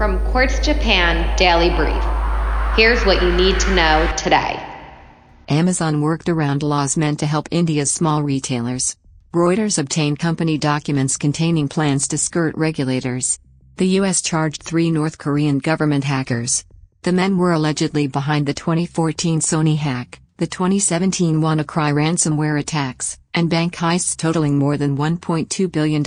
From Quartz Japan Daily Brief. Here's what you need to know today. Amazon worked around laws meant to help India's small retailers. Reuters obtained company documents containing plans to skirt regulators. The U.S. charged three North Korean government hackers. The men were allegedly behind the 2014 Sony hack, the 2017 WannaCry ransomware attacks, and bank heists totaling more than $1.2 billion.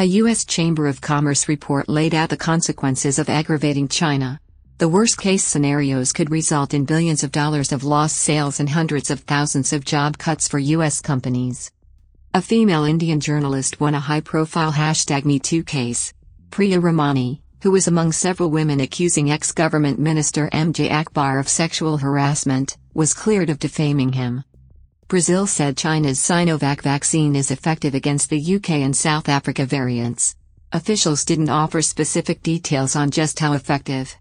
A U.S. Chamber of Commerce report laid out the consequences of aggravating China. The worst case scenarios could result in billions of dollars of lost sales and hundreds of thousands of job cuts for U.S. companies. A female Indian journalist won a high profile hashtag MeToo case. Priya Ramani, who was among several women accusing ex government minister MJ Akbar of sexual harassment, was cleared of defaming him. Brazil said China's Sinovac vaccine is effective against the UK and South Africa variants. Officials didn't offer specific details on just how effective.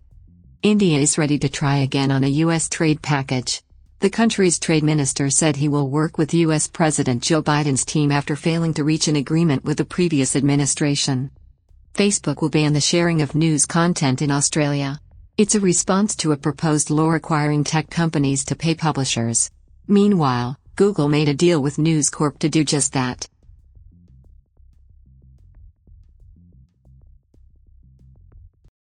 India is ready to try again on a U.S. trade package. The country's trade minister said he will work with U.S. President Joe Biden's team after failing to reach an agreement with the previous administration. Facebook will ban the sharing of news content in Australia. It's a response to a proposed law requiring tech companies to pay publishers. Meanwhile, Google made a deal with News Corp to do just that.